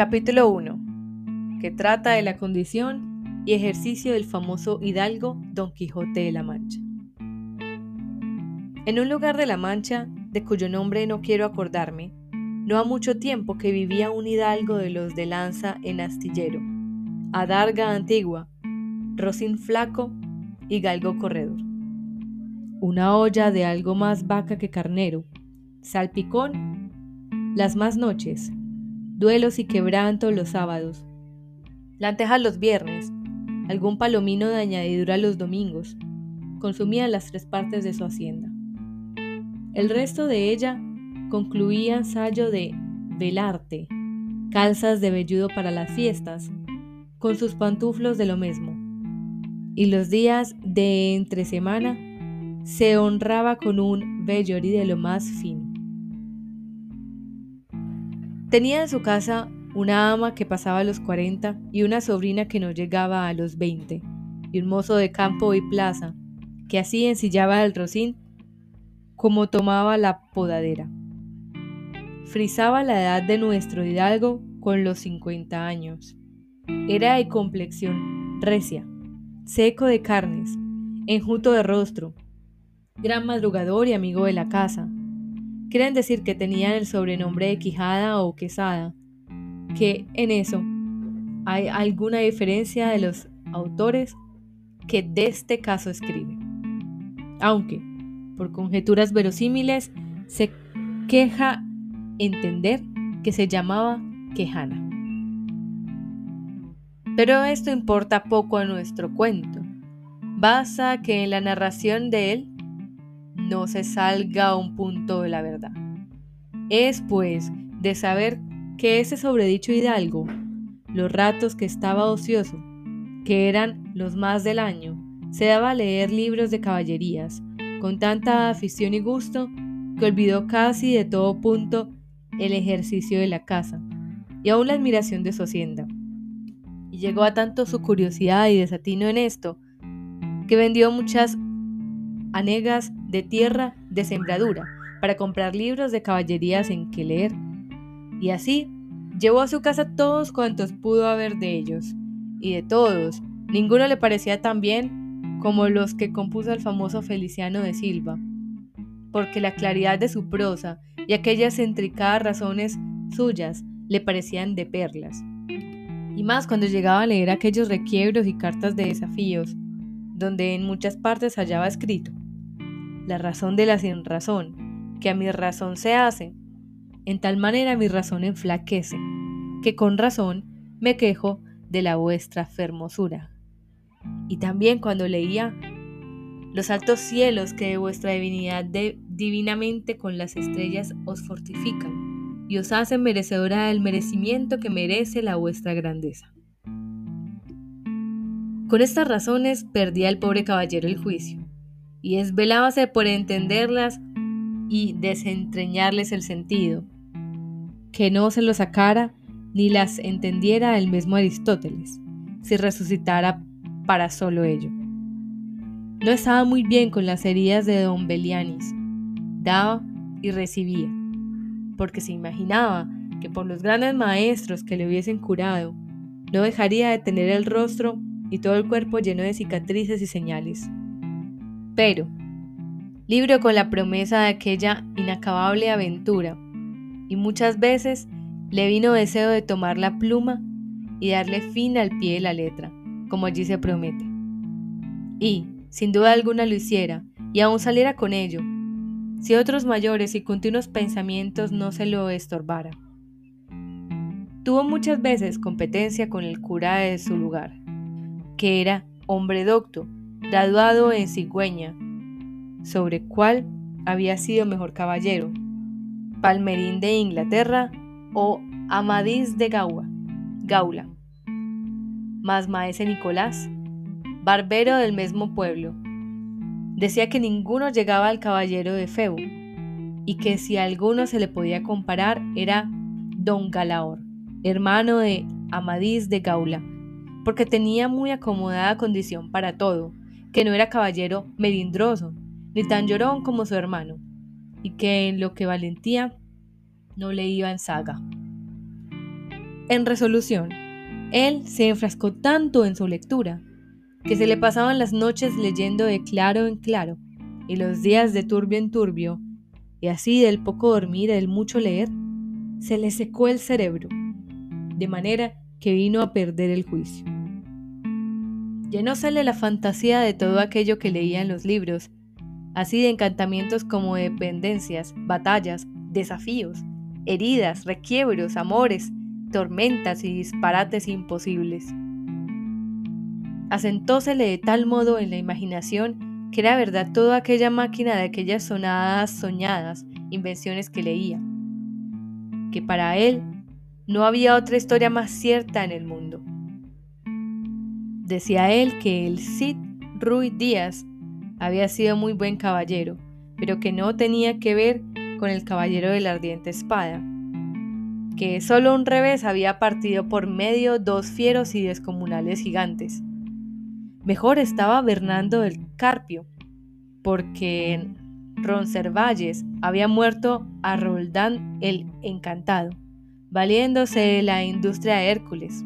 Capítulo 1, que trata de la condición y ejercicio del famoso hidalgo Don Quijote de la Mancha. En un lugar de la Mancha, de cuyo nombre no quiero acordarme, no ha mucho tiempo que vivía un hidalgo de los de lanza en astillero, adarga antigua, rocín flaco y galgo corredor. Una olla de algo más vaca que carnero, salpicón las más noches, duelos y quebranto los sábados, lantejas los viernes, algún palomino de añadidura los domingos, consumía las tres partes de su hacienda. El resto de ella concluía ensayo de velarte, calzas de velludo para las fiestas, con sus pantuflos de lo mismo. Y los días de entre semana se honraba con un vellorí de lo más fino. Tenía en su casa una ama que pasaba los 40 y una sobrina que no llegaba a los 20, y un mozo de campo y plaza, que así ensillaba el rocín como tomaba la podadera. Frisaba la edad de nuestro hidalgo con los 50 años. Era de complexión recia, seco de carnes, enjuto de rostro, gran madrugador y amigo de la casa, Quieren decir que tenían el sobrenombre de Quijada o Quesada, que en eso hay alguna diferencia de los autores que de este caso escriben. Aunque, por conjeturas verosímiles, se queja entender que se llamaba Quejana. Pero esto importa poco a nuestro cuento. Basta que en la narración de él no se salga a un punto de la verdad. Es pues de saber que ese sobredicho hidalgo, los ratos que estaba ocioso, que eran los más del año, se daba a leer libros de caballerías, con tanta afición y gusto, que olvidó casi de todo punto el ejercicio de la casa, y aún la admiración de su hacienda. Y llegó a tanto su curiosidad y desatino en esto, que vendió muchas anegas de tierra de sembradura para comprar libros de caballerías en que leer. Y así llevó a su casa todos cuantos pudo haber de ellos, y de todos, ninguno le parecía tan bien como los que compuso el famoso Feliciano de Silva, porque la claridad de su prosa y aquellas intricadas razones suyas le parecían de perlas. Y más cuando llegaba a leer aquellos requiebros y cartas de desafíos, donde en muchas partes hallaba escrito la razón de la sin razón, que a mi razón se hace. En tal manera mi razón enflaquece, que con razón me quejo de la vuestra fermosura. Y también cuando leía los altos cielos que de vuestra divinidad divinamente con las estrellas os fortifican y os hacen merecedora del merecimiento que merece la vuestra grandeza. Con estas razones perdía el pobre caballero el juicio, y esvelábase por entenderlas y desentrañarles el sentido, que no se lo sacara ni las entendiera el mismo Aristóteles, si resucitara para solo ello. No estaba muy bien con las heridas de don Belianis, daba y recibía, porque se imaginaba que por los grandes maestros que le hubiesen curado, no dejaría de tener el rostro y todo el cuerpo lleno de cicatrices y señales. Pero, libro con la promesa de aquella inacabable aventura, y muchas veces le vino deseo de tomar la pluma y darle fin al pie de la letra, como allí se promete. Y, sin duda alguna lo hiciera, y aún saliera con ello, si otros mayores y continuos pensamientos no se lo estorbaran. Tuvo muchas veces competencia con el cura de su lugar, que era hombre docto, graduado en cigüeña, sobre cuál había sido mejor caballero, Palmerín de Inglaterra o Amadís de Gaula, Gaula, más maese Nicolás, barbero del mismo pueblo. Decía que ninguno llegaba al caballero de Febo, y que si a alguno se le podía comparar era don Galaor, hermano de Amadís de Gaula, porque tenía muy acomodada condición para todo, que no era caballero melindroso, ni tan llorón como su hermano, y que en lo que valentía no le iba en saga. En resolución, él se enfrascó tanto en su lectura que se le pasaban las noches leyendo de claro en claro y los días de turbio en turbio, y así del poco dormir del mucho leer, se le secó el cerebro, de manera que vino a perder el juicio. Llenósele la fantasía de todo aquello que leía en los libros, así de encantamientos como dependencias, batallas, desafíos, heridas, requiebros, amores, tormentas y disparates imposibles. Asentósele de tal modo en la imaginación que era verdad toda aquella máquina de aquellas sonadas soñadas, invenciones que leía, que para él no había otra historia más cierta en el mundo. Decía él que el Cid Ruy Díaz había sido muy buen caballero, pero que no tenía que ver con el caballero de la ardiente espada, que solo un revés había partido por medio dos fieros y descomunales gigantes. Mejor estaba Bernardo del Carpio, porque en Roncesvalles había muerto a Roldán el Encantado, valiéndose de la industria de Hércules,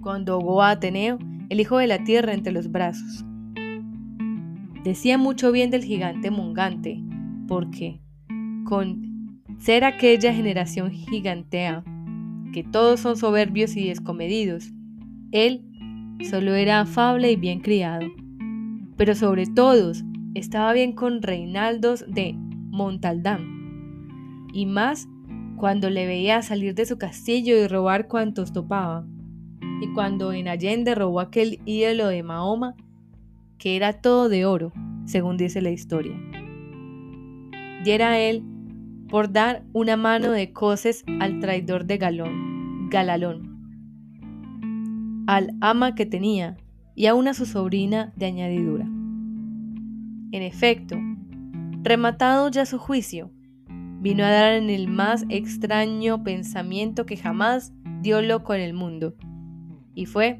cuando a Ateneo, el hijo de la tierra, entre los brazos. Decía mucho bien del gigante Mungante, porque, con ser aquella generación gigantea, que todos son soberbios y descomedidos. Él solo era afable y bien criado. Pero sobre todos estaba bien con Reinaldos de Montaldán. Y más cuando le veía salir de su castillo y robar cuantos topaba. Y cuando en Allende robó aquel ídolo de Mahoma, que era todo de oro, según dice la historia. Y era él por dar una mano de coces al traidor de Galón, Galalón, al ama que tenía y aún a su sobrina de añadidura. En efecto, rematado ya su juicio, vino a dar en el más extraño pensamiento que jamás dio loco en el mundo, y fue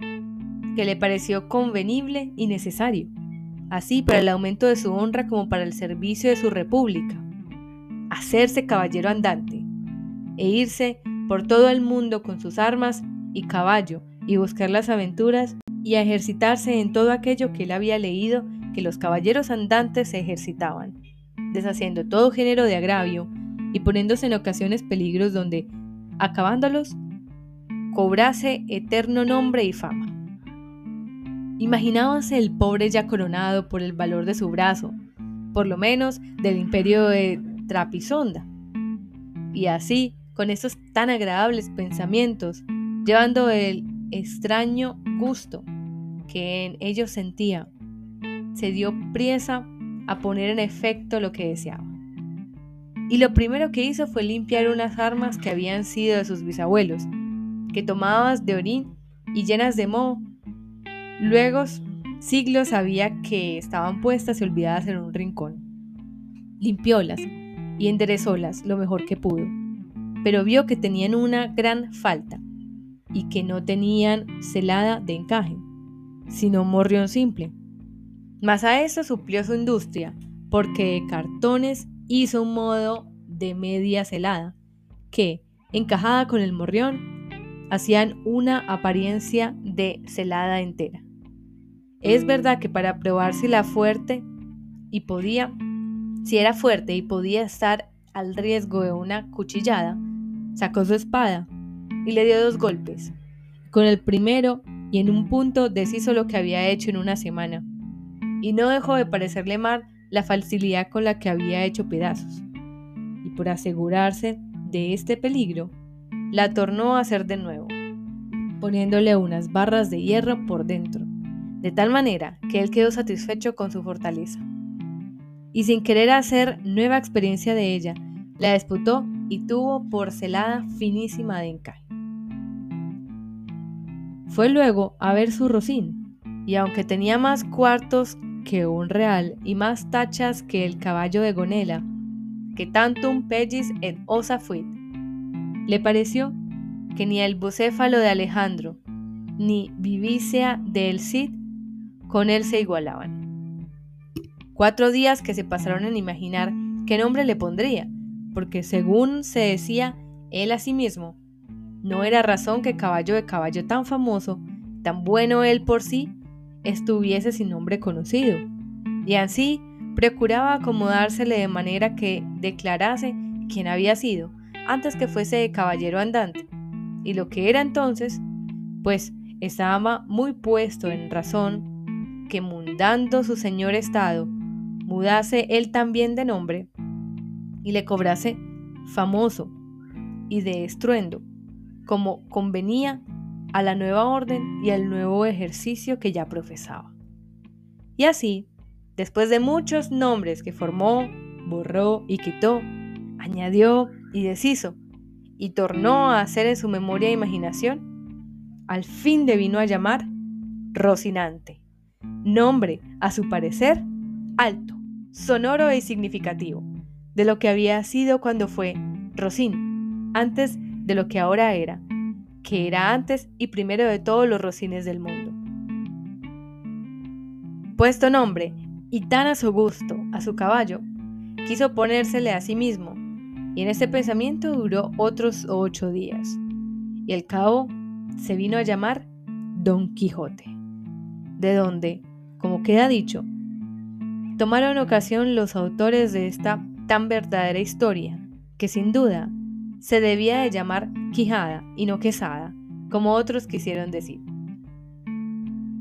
que le pareció convenible y necesario, así para el aumento de su honra como para el servicio de su república, hacerse caballero andante e irse por todo el mundo con sus armas y caballo y buscar las aventuras y a ejercitarse en todo aquello que él había leído que los caballeros andantes se ejercitaban, deshaciendo todo género de agravio y poniéndose en ocasiones peligros donde, acabándolos, cobrase eterno nombre y fama. Imaginábase el pobre ya coronado por el valor de su brazo, por lo menos del imperio de Trapisonda. Y así, con esos tan agradables pensamientos, llevando el extraño gusto que en ellos sentía, se dio priesa a poner en efecto lo que deseaba. Y lo primero que hizo fue limpiar unas armas que habían sido de sus bisabuelos, que tomadas de orín y llenas de moho. Luego, siglos sabía que estaban puestas y olvidadas en un rincón. Limpiólas y enderezólas lo mejor que pudo, pero vio que tenían una gran falta y que no tenían celada de encaje, sino morrión simple. Mas a eso suplió su industria, porque de cartones hizo un modo de media celada, que, encajada con el morrión, hacían una apariencia de celada entera. Es verdad que para probar si la fuerte y podía si era fuerte y podía estar al riesgo de una cuchillada, sacó su espada y le dio dos golpes. Con el primero y en un punto deshizo lo que había hecho en una semana, y no dejó de parecerle mal la facilidad con la que había hecho pedazos. Y por asegurarse de este peligro, la tornó a hacer de nuevo, poniéndole unas barras de hierro por dentro, de tal manera que él quedó satisfecho con su fortaleza y sin querer hacer nueva experiencia de ella, la disputó y tuvo porcelada finísima de encaje. Fue luego a ver su rocín, y aunque tenía más cuartos que un real y más tachas que el caballo de Gonela, que tanto un pellis en osa fuit, le pareció que ni el bucéfalo de Alejandro, ni Vivícea del Cid con él se igualaban. Cuatro días que se pasaron en imaginar qué nombre le pondría, porque según se decía él a sí mismo, no era razón que caballo de caballo tan famoso, tan bueno él por sí, estuviese sin nombre conocido. Y así procuraba acomodársele de manera que declarase quién había sido, antes que fuese caballero andante. Y lo que era entonces, pues estaba muy puesto en razón que mudando su señor estado, mudase él también de nombre y le cobrase famoso y de estruendo, como convenía a la nueva orden y al nuevo ejercicio que ya profesaba. Y así, después de muchos nombres que formó, borró y quitó, añadió y deshizo, y tornó a hacer en su memoria e imaginación, al fin devino a llamar Rocinante, nombre, a su parecer, alto, sonoro y significativo, de lo que había sido cuando fue Rocín, antes de lo que ahora era, que era antes y primero de todos los rocines del mundo. Puesto nombre, y tan a su gusto, a su caballo, quiso ponérsele a sí mismo, y en ese pensamiento duró otros ocho días, y al cabo se vino a llamar Don Quijote, de donde, como queda dicho, tomaron ocasión los autores de esta tan verdadera historia, que sin duda se debía de llamar Quijada y no Quesada, como otros quisieron decir.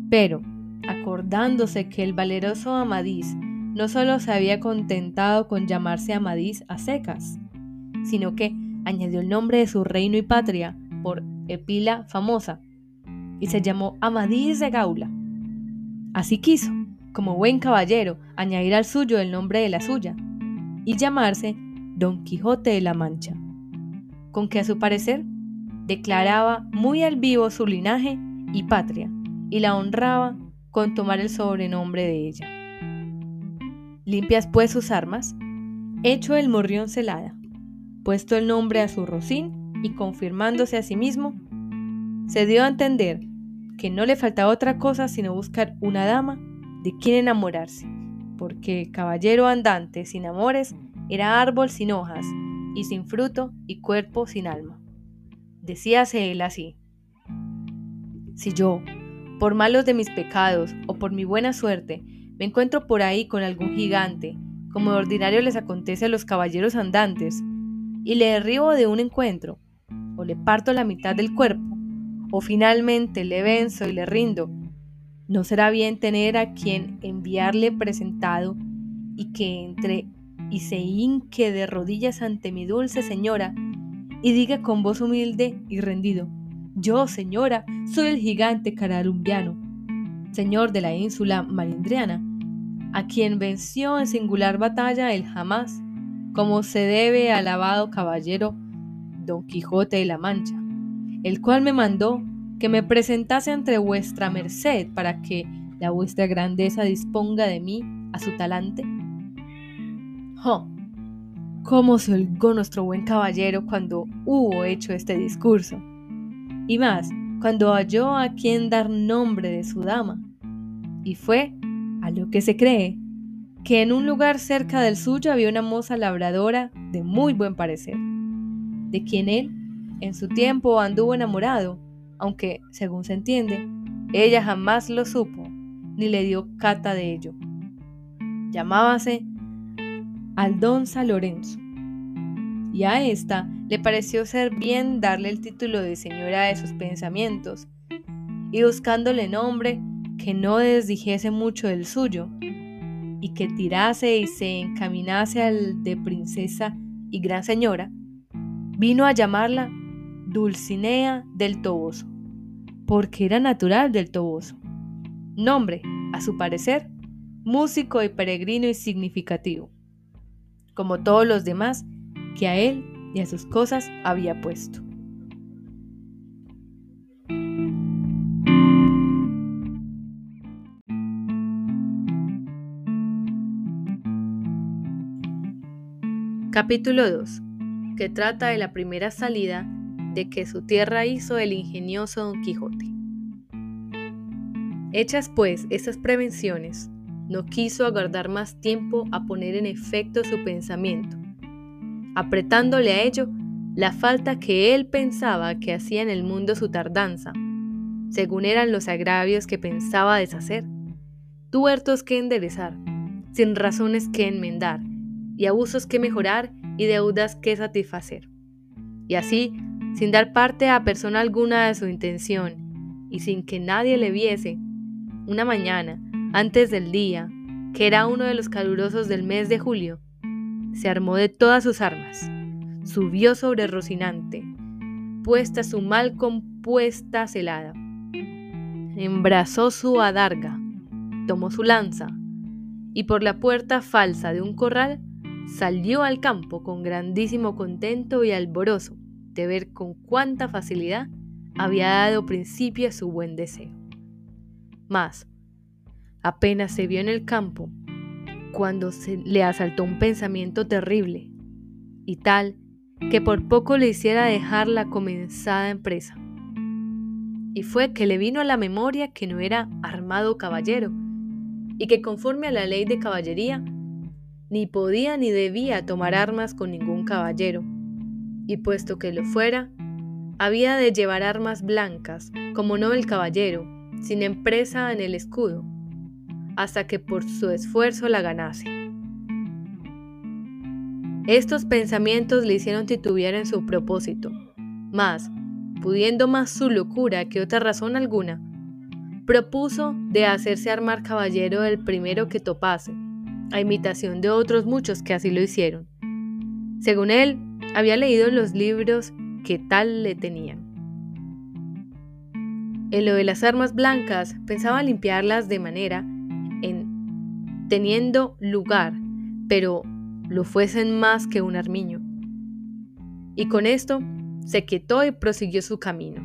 Pero, acordándose que el valeroso Amadís no solo se había contentado con llamarse Amadís a secas, sino que añadió el nombre de su reino y patria por Epila famosa, y se llamó Amadís de Gaula. Así quiso, como buen caballero, añadir al suyo el nombre de la suya, y llamarse Don Quijote de la Mancha, con que a su parecer declaraba muy al vivo su linaje y patria, y la honraba con tomar el sobrenombre de ella. Limpias pues sus armas, hecho el morrión celada, puesto el nombre a su rocín y confirmándose a sí mismo, se dio a entender que no le faltaba otra cosa sino buscar una dama de quien enamorarse, porque caballero andante sin amores era árbol sin hojas y sin fruto y cuerpo sin alma. Decíase él así, si yo, por malos de mis pecados o por mi buena suerte, me encuentro por ahí con algún gigante, como de ordinario les acontece a los caballeros andantes, y le derribo de un encuentro, o le parto la mitad del cuerpo, o finalmente le venzo y le rindo, no será bien tener a quien enviarle presentado y que entre y se hinque de rodillas ante mi dulce señora y diga con voz humilde y rendido, yo, señora, soy el gigante caralumbiano, señor de la ínsula malindriana, a quien venció en singular batalla el jamás, como se debe alabado caballero Don Quijote de la Mancha, el cual me mandó que me presentase ante vuestra merced para que la vuestra grandeza disponga de mí a su talante. ¡Oh! ¿Cómo se holgó nuestro buen caballero cuando hubo hecho este discurso? Y más, cuando halló a quien dar nombre de su dama. Y fue, a lo que se cree, que en un lugar cerca del suyo había una moza labradora de muy buen parecer de quien él en su tiempo anduvo enamorado, aunque, según se entiende, ella jamás lo supo ni le dio cata de ello. Llamábase Aldonza Lorenzo, y a ésta le pareció ser bien darle el título de señora de sus pensamientos, y buscándole nombre que no desdijese mucho del suyo, y que tirase y se encaminase al de princesa y gran señora, vino a llamarla Dulcinea del Toboso, porque era natural del Toboso. Nombre, a su parecer, músico y peregrino y significativo, como todos los demás que a él y a sus cosas había puesto. Capítulo 2 que trata de la primera salida de que su tierra hizo el ingenioso Don Quijote. Hechas pues estas prevenciones, no quiso aguardar más tiempo a poner en efecto su pensamiento. Apretándole a ello, la falta que él pensaba que hacía en el mundo su tardanza, según eran los agravios que pensaba deshacer, tuertos que enderezar, sin razones que enmendar, y abusos que mejorar y deudas que satisfacer. Y así, sin dar parte a persona alguna de su intención, y sin que nadie le viese, una mañana, antes del día, que era uno de los calurosos del mes de julio, se armó de todas sus armas, subió sobre Rocinante, puesta su mal compuesta celada, embrazó su adarga, tomó su lanza, y por la puerta falsa de un corral salió al campo con grandísimo contento y alborozo de ver con cuánta facilidad había dado principio a su buen deseo. Mas, apenas se vio en el campo, cuando se le asaltó un pensamiento terrible, y tal que por poco le hiciera dejar la comenzada empresa. Y fue que le vino a la memoria que no era armado caballero, y que conforme a la ley de caballería, ni podía ni debía tomar armas con ningún caballero, y puesto que lo fuera, había de llevar armas blancas, como no el caballero, sin empresa en el escudo, hasta que por su esfuerzo la ganase. Estos pensamientos le hicieron titubear en su propósito, mas, pudiendo más su locura que otra razón alguna, propuso de hacerse armar caballero el primero que topase, a imitación de otros muchos que así lo hicieron. Según él, había leído los libros que tal le tenían. En lo de las armas blancas, pensaba limpiarlas de manera en teniendo lugar, pero lo fuesen más que un armiño. Y con esto se quietó y prosiguió su camino,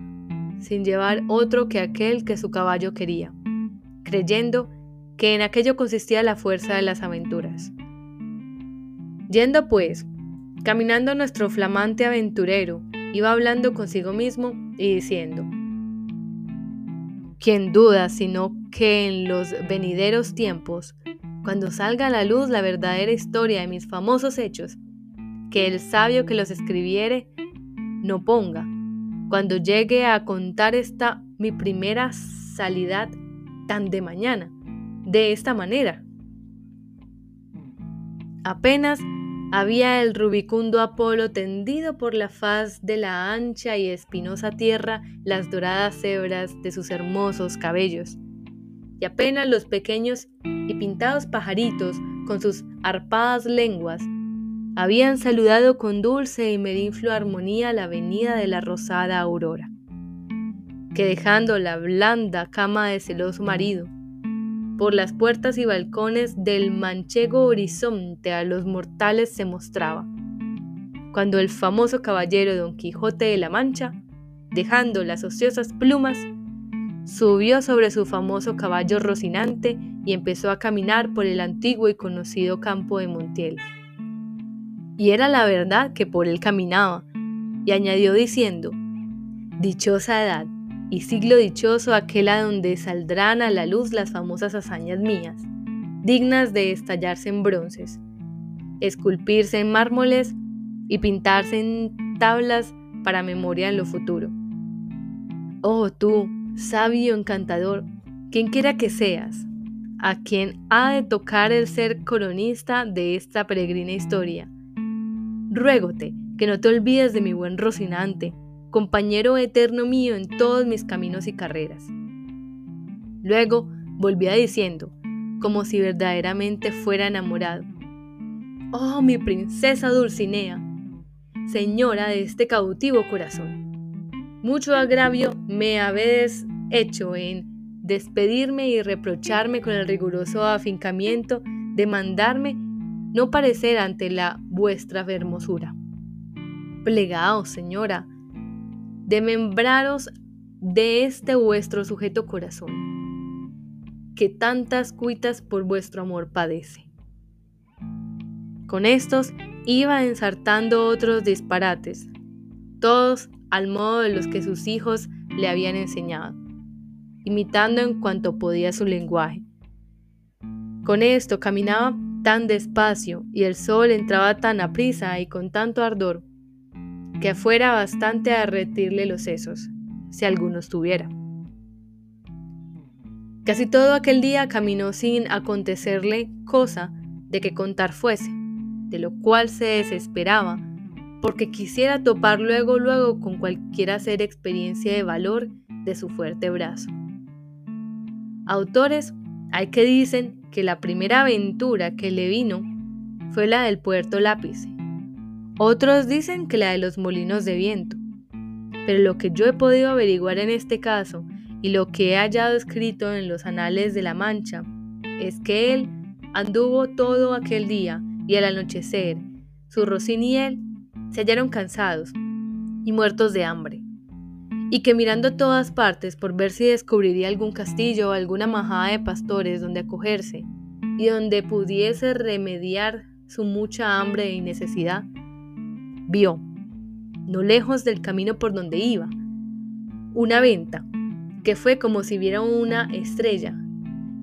sin llevar otro que aquel que su caballo quería, creyendo que en aquello consistía la fuerza de las aventuras. Yendo pues, caminando nuestro flamante aventurero, iba hablando consigo mismo y diciendo, ¿Quién duda sino que en los venideros tiempos cuando salga a la luz la verdadera historia de mis famosos hechos, que el sabio que los escribiere no ponga, cuando llegue a contar esta mi primera salidad tan de mañana, de esta manera. Apenas había el rubicundo Apolo tendido por la faz de la ancha y espinosa tierra las doradas hebras de sus hermosos cabellos y apenas los pequeños y pintados pajaritos con sus arpadas lenguas habían saludado con dulce y merinflo armonía la venida de la rosada aurora, que dejando la blanda cama de celoso marido, por las puertas y balcones del manchego horizonte a los mortales se mostraba, cuando el famoso caballero Don Quijote de la Mancha, dejando las ociosas plumas, Subió sobre su famoso caballo Rocinante y empezó a caminar por el antiguo y conocido campo de Montiel. Y era la verdad que por él caminaba, y añadió diciendo, Dichosa edad y siglo dichoso aquel a donde saldrán a la luz las famosas hazañas mías, dignas de estallarse en bronces, esculpirse en mármoles y pintarse en tablas para memoria en lo futuro. Oh tú, sabio encantador, quien quiera que seas, a quien ha de tocar el ser coronista de esta peregrina historia. Ruégote que no te olvides de mi buen Rocinante, compañero eterno mío en todos mis caminos y carreras. Luego volvía diciendo, como si verdaderamente fuera enamorado, Oh, mi princesa Dulcinea, señora de este cautivo corazón. Mucho agravio me habéis hecho en despedirme y reprocharme con el riguroso afincamiento de mandarme no parecer ante la vuestra hermosura. Plegaos, señora, membraros de este vuestro sujeto corazón, que tantas cuitas por vuestro amor padece. Con estos iba ensartando otros disparates, todos al modo de los que sus hijos le habían enseñado, imitando en cuanto podía su lenguaje. Con esto caminaba tan despacio y el sol entraba tan aprisa y con tanto ardor, que fuera bastante a derretirle los sesos, si algunos tuviera. Casi todo aquel día caminó sin acontecerle cosa de que contar fuese, de lo cual se desesperaba, porque quisiera topar luego luego con cualquiera hacer experiencia de valor de su fuerte brazo. Autores hay que dicen que la primera aventura que le vino fue la del puerto lápice. Otros dicen que la de los molinos de viento. Pero lo que yo he podido averiguar en este caso y lo que he hallado escrito en los anales de la Mancha es que él anduvo todo aquel día y al anochecer, su Rocín y él se hallaron cansados y muertos de hambre, y que mirando a todas partes por ver si descubriría algún castillo o alguna majada de pastores donde acogerse y donde pudiese remediar su mucha hambre y necesidad, vio, no lejos del camino por donde iba, una venta, que fue como si viera una estrella,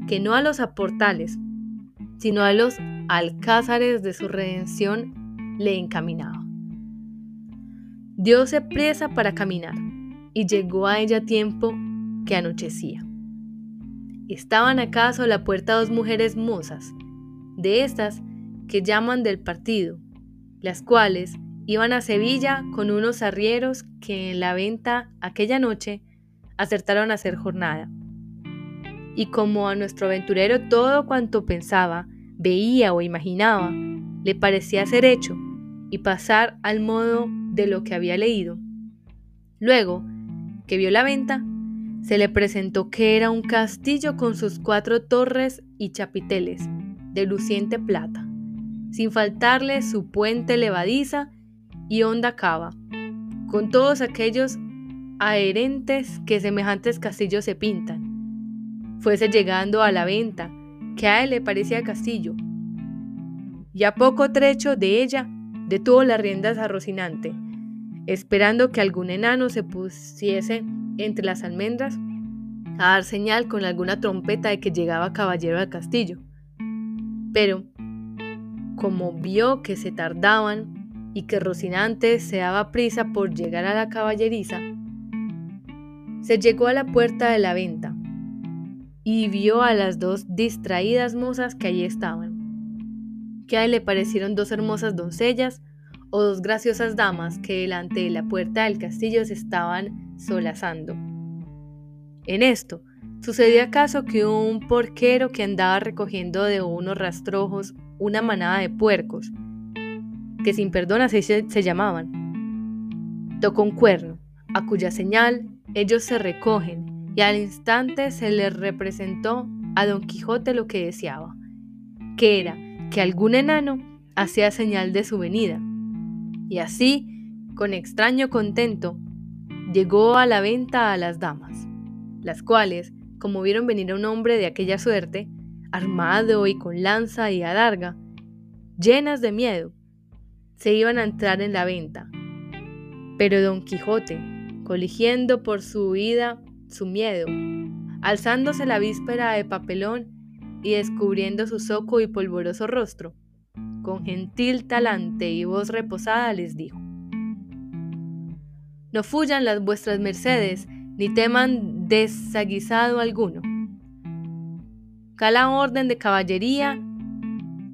que no a los aportales, sino a los alcázares de su redención le encaminaba. Diose presa para caminar y llegó a ella tiempo que anochecía. Estaban acaso a la puerta dos mujeres mozas, de estas que llaman del partido, las cuales iban a Sevilla con unos arrieros que en la venta aquella noche acertaron a hacer jornada. Y como a nuestro aventurero todo cuanto pensaba, veía o imaginaba, le parecía ser hecho y pasar al modo de lo que había leído. Luego, que vio la venta, se le presentó que era un castillo con sus cuatro torres y chapiteles de luciente plata, sin faltarle su puente levadiza y honda cava, con todos aquellos adherentes que semejantes castillos se pintan. Fuese llegando a la venta, que a él le parecía castillo, y a poco trecho de ella detuvo las riendas a Rocinante, esperando que algún enano se pusiese entre las almendras a dar señal con alguna trompeta de que llegaba caballero al castillo. Pero, como vio que se tardaban y que Rocinante se daba prisa por llegar a la caballeriza, se llegó a la puerta de la venta y vio a las dos distraídas mozas que allí estaban, que a él le parecieron dos hermosas doncellas o dos graciosas damas que delante de la puerta del castillo se estaban solazando. En esto, sucedió acaso que un porquero que andaba recogiendo de unos rastrojos una manada de puercos, que sin perdón así se, se llamaban, tocó un cuerno, a cuya señal ellos se recogen, y al instante se les representó a Don Quijote lo que deseaba, que era que algún enano hacía señal de su venida, y así, con extraño contento, llegó a la venta a las damas, las cuales, como vieron venir a un hombre de aquella suerte, armado y con lanza y adarga, llenas de miedo, se iban a entrar en la venta. Pero don Quijote, coligiendo por su huida su miedo, alzándose la víspera de papelón y descubriendo su soco y polvoroso rostro, con gentil talante y voz reposada les dijo, No fuyan las vuestras mercedes, ni teman desaguisado alguno. Cala orden de caballería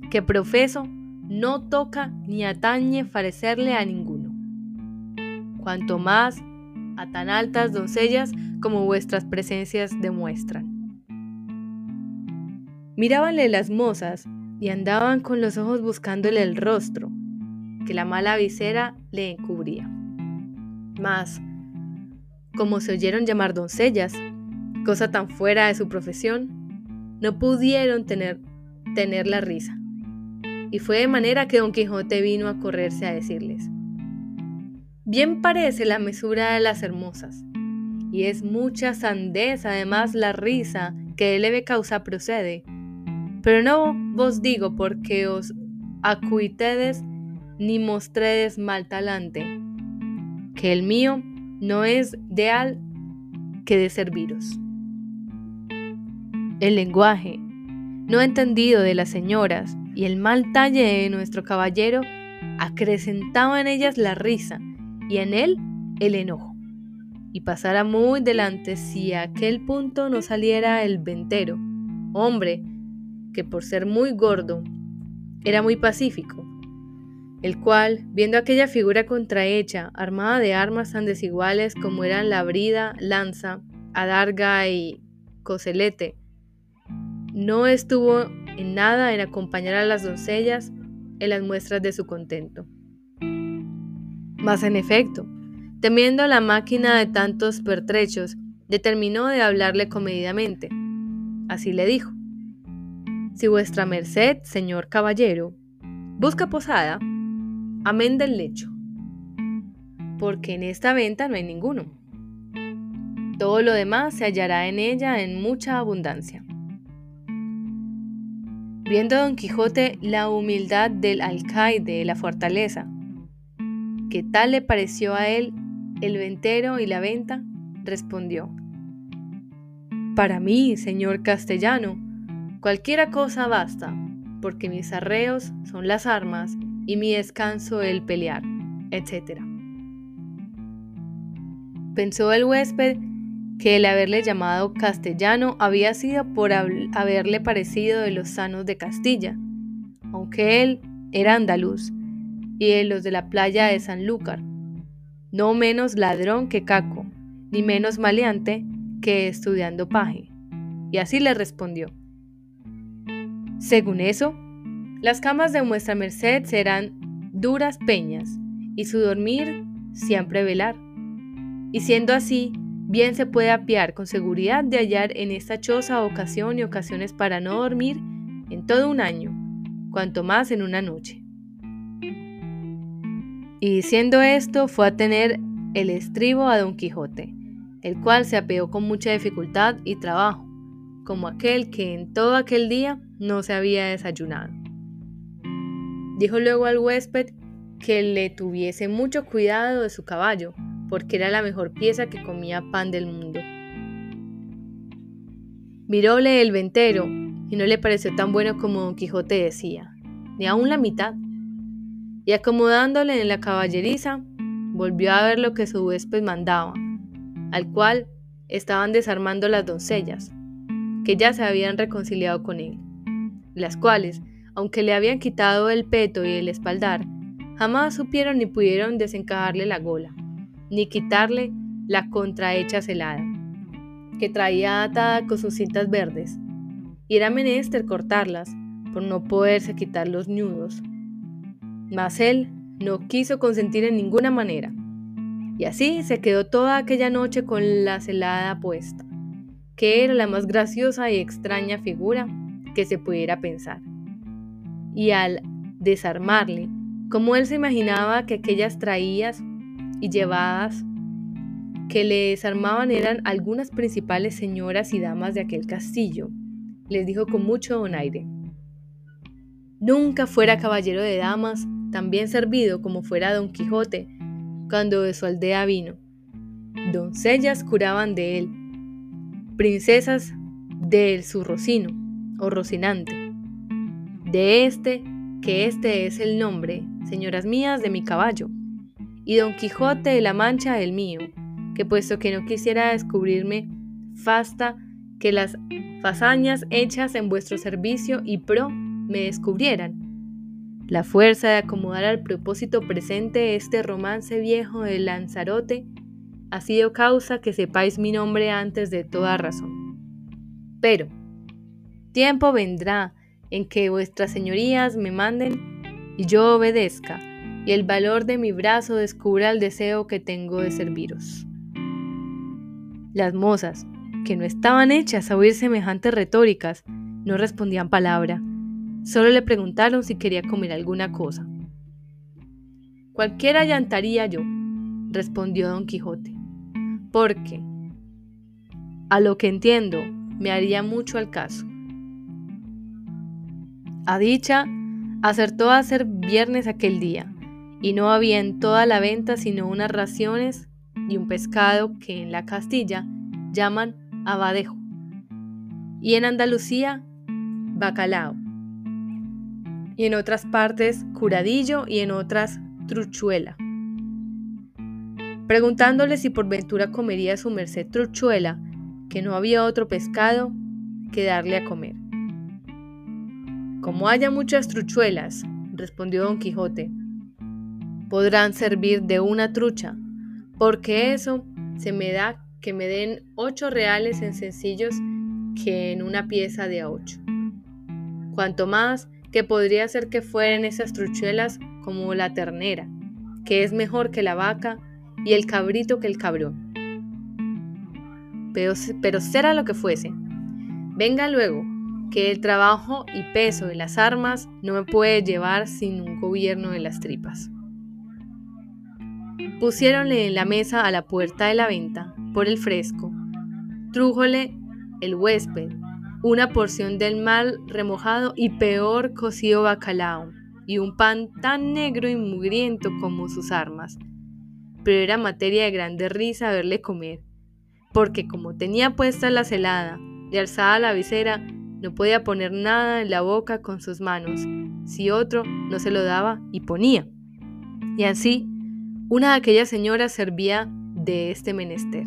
que profeso no toca ni atañe parecerle a ninguno. Cuanto más a tan altas doncellas como vuestras presencias demuestran. Mirábanle las mozas y andaban con los ojos buscándole el rostro, que la mala visera le encubría. Mas, como se oyeron llamar doncellas, cosa tan fuera de su profesión, no pudieron tener, tener la risa. Y fue de manera que don Quijote vino a correrse a decirles, Bien parece la mesura de las hermosas, y es mucha sandez además la risa que de leve causa procede, pero no vos digo porque os acuitedes ni mostredes mal talante, que el mío no es de al que de serviros. El lenguaje no entendido de las señoras y el mal talle de nuestro caballero acrecentaba en ellas la risa y en él el enojo. Y pasara muy delante si a aquel punto no saliera el ventero, hombre que por ser muy gordo era muy pacífico, el cual, viendo aquella figura contrahecha, armada de armas tan desiguales como eran la brida, lanza, adarga y coselete, no estuvo en nada en acompañar a las doncellas en las muestras de su contento. Mas en efecto, temiendo la máquina de tantos pertrechos, determinó de hablarle comedidamente. Así le dijo, Si vuestra merced, señor caballero, busca posada, amén del lecho, porque en esta venta no hay ninguno. Todo lo demás se hallará en ella en mucha abundancia. Viendo Don Quijote la humildad del alcaide de la fortaleza, que tal le pareció a él el ventero y la venta, respondió, Para mí, señor castellano, cualquiera cosa basta, porque mis arreos son las armas y mi descanso el pelear, etc. Pensó el huésped que el haberle llamado castellano había sido por haberle parecido de los sanos de Castilla, aunque él era andaluz y de los de la playa de Sanlúcar, no menos ladrón que Caco, ni menos maleante que estudiando paje. Y así le respondió. Según eso, las camas de vuestra merced serán duras peñas, y su dormir siempre velar. Y siendo así, Bien se puede apiar con seguridad de hallar en esta choza ocasión y ocasiones para no dormir en todo un año, cuanto más en una noche. Y diciendo esto, fue a tener el estribo a Don Quijote, el cual se apeó con mucha dificultad y trabajo, como aquel que en todo aquel día no se había desayunado. Dijo luego al huésped que le tuviese mucho cuidado de su caballo, porque era la mejor pieza que comía pan del mundo. Miróle el ventero y no le pareció tan bueno como Don Quijote decía, ni aun la mitad. Y acomodándole en la caballeriza, volvió a ver lo que su huésped mandaba, al cual estaban desarmando las doncellas, que ya se habían reconciliado con él, las cuales, aunque le habían quitado el peto y el espaldar, jamás supieron ni pudieron desencajarle la gola ni quitarle la contrahecha celada, que traía atada con sus cintas verdes, y era menester cortarlas por no poderse quitar los nudos. Mas él no quiso consentir en ninguna manera, y así se quedó toda aquella noche con la celada puesta, que era la más graciosa y extraña figura que se pudiera pensar. Y al desarmarle, como él se imaginaba que aquellas traías y llevadas que le desarmaban eran algunas principales señoras y damas de aquel castillo, les dijo con mucho donaire. Nunca fuera caballero de damas tan bien servido como fuera Don Quijote cuando de su aldea vino. Doncellas curaban de él, princesas del su rocino o rocinante. De este, que este es el nombre, señoras mías, de mi caballo y Don Quijote de la Mancha el mío, que puesto que no quisiera descubrirme fasta que las fazañas hechas en vuestro servicio y pro me descubrieran. La fuerza de acomodar al propósito presente este romance viejo de Lanzarote ha sido causa que sepáis mi nombre antes de toda razón. Pero, tiempo vendrá en que vuestras señorías me manden y yo obedezca, y el valor de mi brazo descubra el deseo que tengo de serviros. Las mozas, que no estaban hechas a oír semejantes retóricas, no respondían palabra, solo le preguntaron si quería comer alguna cosa. Cualquiera llantaría yo, respondió don Quijote, porque, a lo que entiendo, me haría mucho al caso. A dicha, acertó a hacer viernes aquel día, y no había en toda la venta sino unas raciones y un pescado que en la Castilla llaman abadejo y en Andalucía bacalao y en otras partes curadillo y en otras truchuela. preguntándole si por ventura comería su merced truchuela, que no había otro pescado que darle a comer. Como haya muchas truchuelas, respondió don Quijote, podrán servir de una trucha, porque eso se me da que me den ocho reales en sencillos que en una pieza de a ocho. Cuanto más que podría ser que fueran esas truchuelas como la ternera, que es mejor que la vaca, y el cabrito que el cabrón. Pero, pero será lo que fuese. Venga luego, que el trabajo y peso de las armas no me puede llevar sin un gobierno de las tripas. Pusiéronle en la mesa a la puerta de la venta, por el fresco, trújole el huésped una porción del mal remojado y peor cocido bacalao, y un pan tan negro y mugriento como sus armas. Pero era materia de grande risa verle comer, porque como tenía puesta la celada y alzada la visera, no podía poner nada en la boca con sus manos, si otro no se lo daba y ponía. Y así, una de aquellas señoras servía de este menester.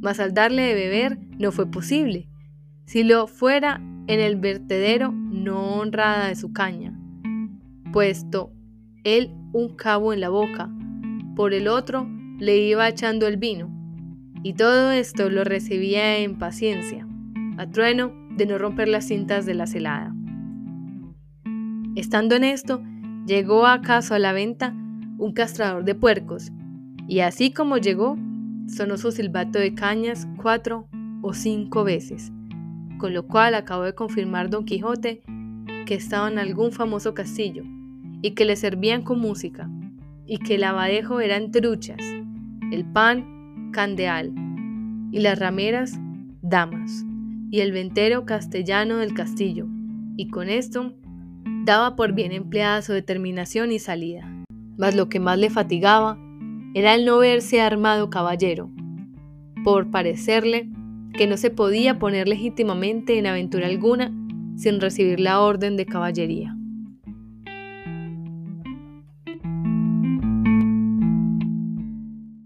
Mas al darle de beber no fue posible, si lo fuera en el vertedero no honrada de su caña, puesto él un cabo en la boca, por el otro le iba echando el vino, y todo esto lo recibía en paciencia, a trueno de no romper las cintas de la celada. Estando en esto, llegó acaso a la venta un castrador de puercos, y así como llegó, sonó su silbato de cañas cuatro o cinco veces con lo cual acabó de confirmar Don Quijote que estaba en algún famoso castillo y que le servían con música y que el abadejo eran truchas, el pan candeal y las rameras damas y el ventero castellano del castillo y con esto daba por bien empleada su determinación y salida. Mas lo que más le fatigaba era el no verse armado caballero, por parecerle que no se podía poner legítimamente en aventura alguna sin recibir la orden de caballería.